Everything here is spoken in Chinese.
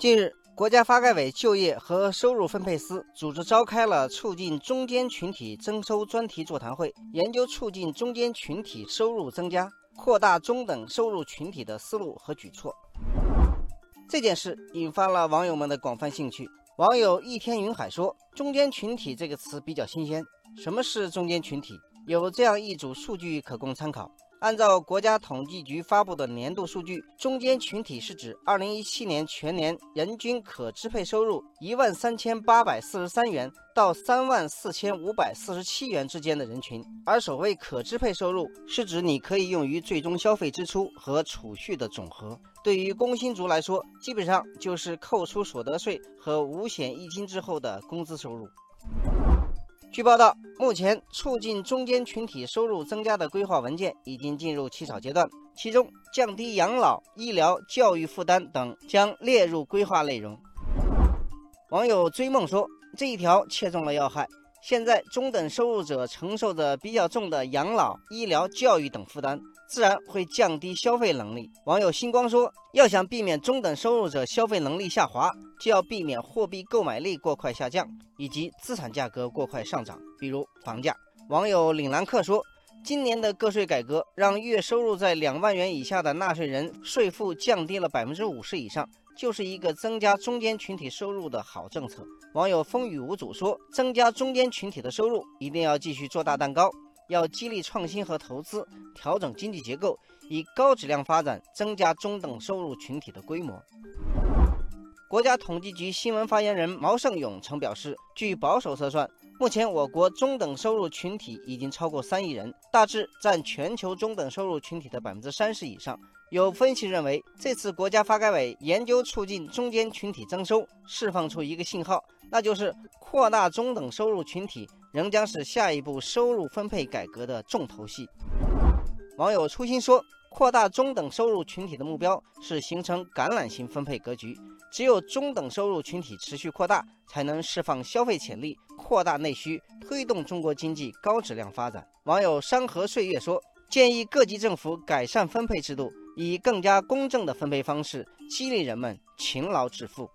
近日，国家发改委就业和收入分配司组织召开了促进中间群体增收专题座谈会，研究促进中间群体收入增加、扩大中等收入群体的思路和举措。这件事引发了网友们的广泛兴趣。网友一天云海说：“中间群体这个词比较新鲜，什么是中间群体？有这样一组数据可供参考。”按照国家统计局发布的年度数据，中间群体是指2017年全年人均可支配收入1万3843元到3万4547元之间的人群。而所谓可支配收入，是指你可以用于最终消费支出和储蓄的总和。对于工薪族来说，基本上就是扣除所得税和五险一金之后的工资收入。据报道，目前促进中间群体收入增加的规划文件已经进入起草阶段，其中降低养老、医疗、教育负担等将列入规划内容。网友追梦说：“这一条切中了要害。”现在中等收入者承受着比较重的养老、医疗、教育等负担，自然会降低消费能力。网友星光说：“要想避免中等收入者消费能力下滑，就要避免货币购买力过快下降以及资产价格过快上涨，比如房价。”网友岭南客说：“今年的个税改革让月收入在两万元以下的纳税人税负降低了百分之五十以上。”就是一个增加中间群体收入的好政策。网友风雨无阻说：“增加中间群体的收入，一定要继续做大蛋糕，要激励创新和投资，调整经济结构，以高质量发展，增加中等收入群体的规模。”国家统计局新闻发言人毛盛勇曾表示：“据保守测算，目前我国中等收入群体已经超过三亿人，大致占全球中等收入群体的百分之三十以上。”有分析认为，这次国家发改委研究促进中间群体增收，释放出一个信号，那就是扩大中等收入群体仍将是下一步收入分配改革的重头戏。网友初心说，扩大中等收入群体的目标是形成橄榄型分配格局，只有中等收入群体持续扩大，才能释放消费潜力，扩大内需，推动中国经济高质量发展。网友山河岁月说，建议各级政府改善分配制度。以更加公正的分配方式激励人们勤劳致富。